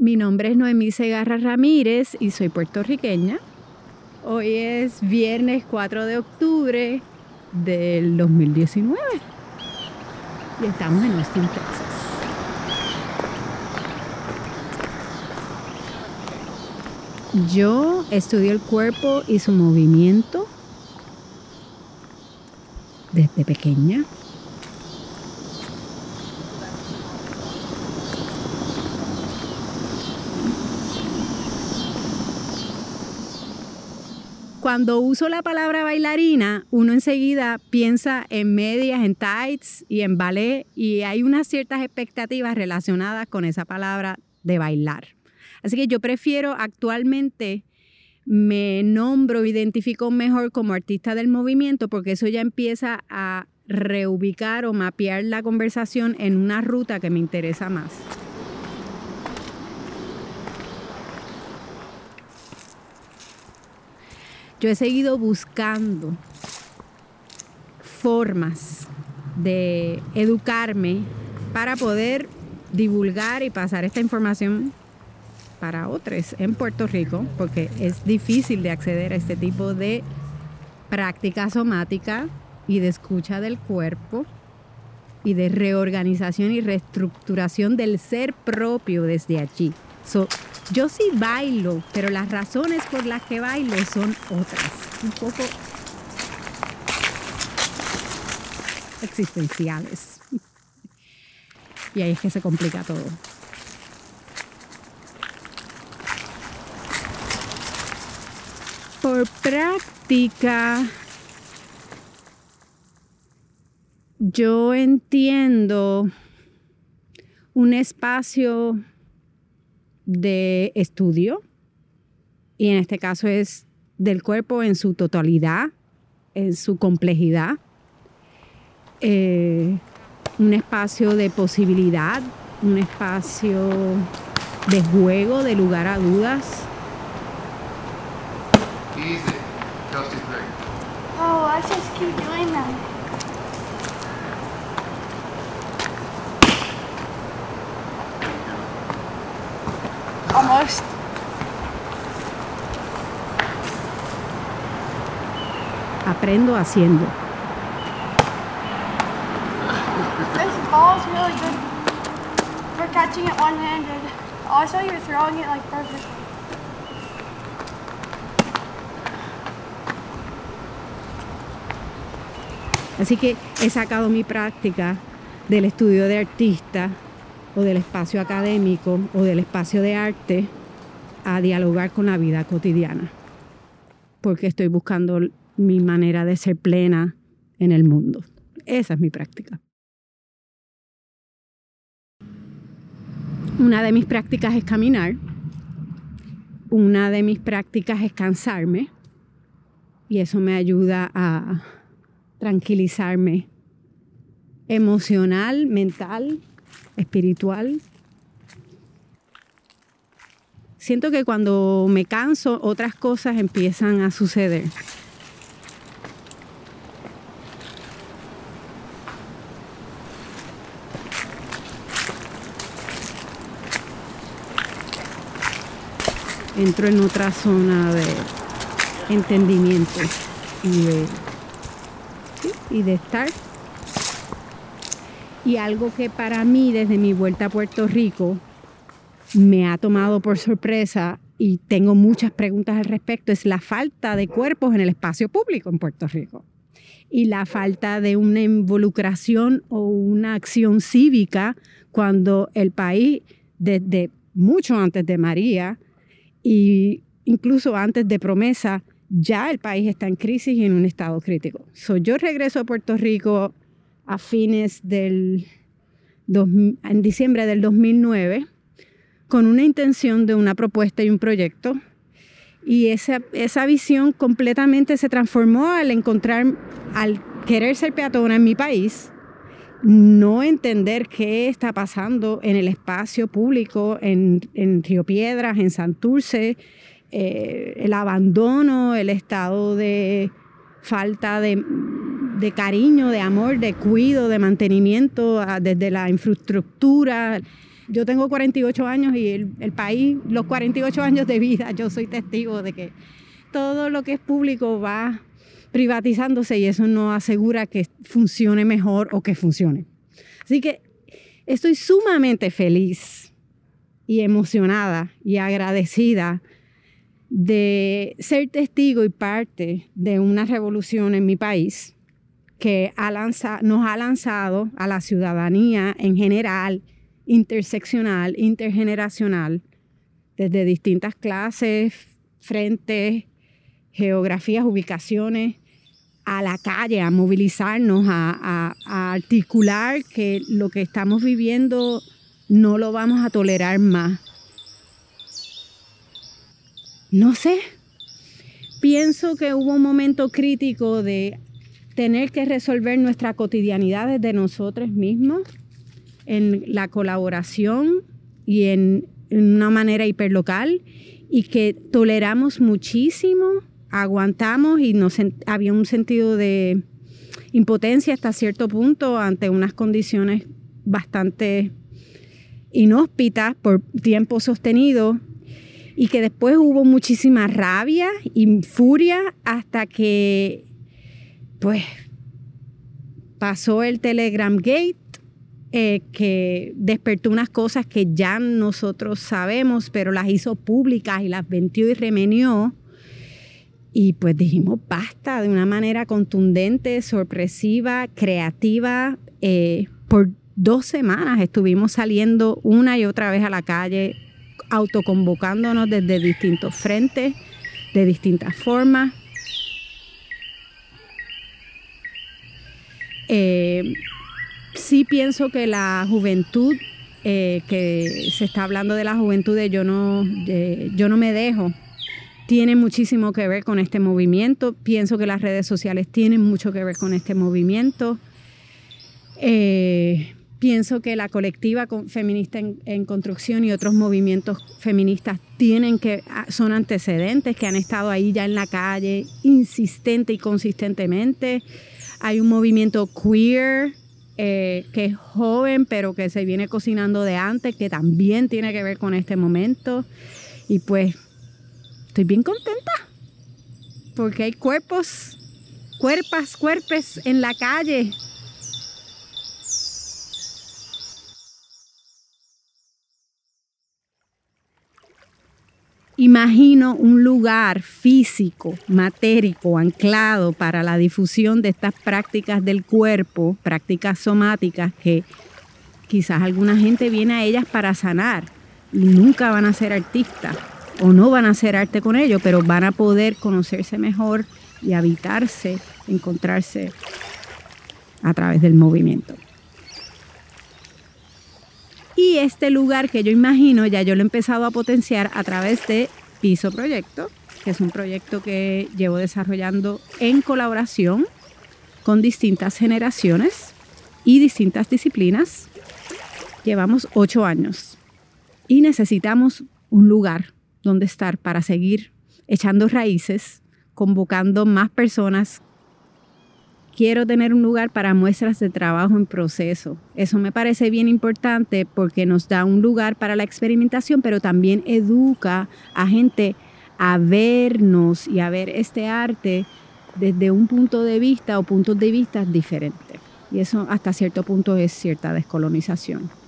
Mi nombre es Noemí Segarra Ramírez y soy puertorriqueña. Hoy es viernes 4 de octubre del 2019 y estamos en Austin, Texas. Yo estudio el cuerpo y su movimiento desde pequeña. Cuando uso la palabra bailarina, uno enseguida piensa en medias, en tights y en ballet y hay unas ciertas expectativas relacionadas con esa palabra de bailar. Así que yo prefiero actualmente me nombro, identifico mejor como artista del movimiento porque eso ya empieza a reubicar o mapear la conversación en una ruta que me interesa más. Yo he seguido buscando formas de educarme para poder divulgar y pasar esta información para otros en Puerto Rico, porque es difícil de acceder a este tipo de práctica somática y de escucha del cuerpo y de reorganización y reestructuración del ser propio desde allí. Yo sí bailo, pero las razones por las que bailo son otras, un poco existenciales. Y ahí es que se complica todo. Por práctica, yo entiendo un espacio de estudio, y en este caso es del cuerpo en su totalidad, en su complejidad, eh, un espacio de posibilidad, un espacio de juego, de lugar a dudas, Easy. Oh, I just keep doing that. Almost. Aprendo haciendo. This ball's really good for catching it one-handed. Also, you're throwing it like perfectly. Así que he sacado mi práctica del estudio de artista o del espacio académico o del espacio de arte a dialogar con la vida cotidiana, porque estoy buscando mi manera de ser plena en el mundo. Esa es mi práctica. Una de mis prácticas es caminar, una de mis prácticas es cansarme y eso me ayuda a tranquilizarme emocional, mental, espiritual. Siento que cuando me canso otras cosas empiezan a suceder. Entro en otra zona de entendimiento y de y de estar. Y algo que para mí desde mi vuelta a Puerto Rico me ha tomado por sorpresa y tengo muchas preguntas al respecto es la falta de cuerpos en el espacio público en Puerto Rico y la falta de una involucración o una acción cívica cuando el país desde mucho antes de María y incluso antes de Promesa ya el país está en crisis y en un estado crítico. yo regreso a Puerto Rico a fines del, en diciembre del 2009 con una intención de una propuesta y un proyecto. Y esa, esa visión completamente se transformó al encontrar, al querer ser peatona en mi país, no entender qué está pasando en el espacio público, en, en Río Piedras, en Santurce, eh, el abandono, el estado de falta de, cariño, de amor, de cuido, de mantenimiento, desde la infraestructura, yo tengo 48 años y el, el, país, los 48 años de vida, yo soy testigo de que todo lo que es público va privatizándose y eso no asegura que funcione mejor o que funcione. Así que estoy sumamente feliz y emocionada y agradecida de ser testigo y parte de una revolución en mi país que nos ha lanzado a la ciudadanía en general, interseccional, intergeneracional, desde distintas clases, frentes, geografías, ubicaciones, a la calle, a movilizarnos, a, articular que lo que estamos viviendo no lo vamos a tolerar más. No sé, pienso que hubo un momento crítico de tener que resolver nuestra cotidianidad desde nosotros mismos, en la colaboración y en, una manera hiperlocal, y que toleramos muchísimo aguantamos y nos, había un sentido de impotencia hasta cierto punto ante unas condiciones bastante inhóspitas por tiempo sostenido y que después hubo muchísima rabia y furia hasta que pues pasó el Telegram Gate eh, que despertó unas cosas que ya nosotros sabemos, pero las hizo públicas y las ventió y remenió y pues dijimos basta de una manera contundente, sorpresiva, creativa. Eh, por dos semanas estuvimos saliendo una y otra vez a la calle, autoconvocándonos desde distintos frentes, de distintas formas. Eh, sí pienso que la juventud, eh, que se está hablando de la juventud de yo no, yo no me dejo, tiene muchísimo que ver con este movimiento. Pienso que las redes sociales tienen mucho que ver con este movimiento. Eh, pienso que la colectiva feminista en, construcción y otros movimientos feministas tienen que ah, son antecedentes que han estado ahí ya en la calle insistente y consistentemente. Hay un movimiento queer eh, que es joven pero que se viene cocinando de antes que también tiene que ver con este momento y pues estoy bien contenta porque hay cuerpos, cuerpas, cuerpes en la calle. Imagino un lugar físico, matérico, anclado para la difusión de estas prácticas del cuerpo, prácticas somáticas que quizás alguna gente viene a ellas para sanar y nunca van a ser artistas o no van a hacer arte con ellos, pero van a poder conocerse mejor y habitarse, encontrarse a través del movimiento. Y este lugar que yo imagino, ya yo lo he empezado a potenciar a través de Piso Proyecto, que es un proyecto que llevo desarrollando en colaboración con distintas generaciones y distintas disciplinas. Llevamos ocho años y necesitamos un lugar dónde estar para seguir echando raíces, convocando más personas. Quiero tener un lugar para muestras de trabajo en proceso. Eso me parece bien importante porque nos da un lugar para la experimentación, pero también educa a gente a vernos y a ver este arte desde un punto de vista o puntos de vista diferentes. Y eso hasta cierto punto es cierta descolonización.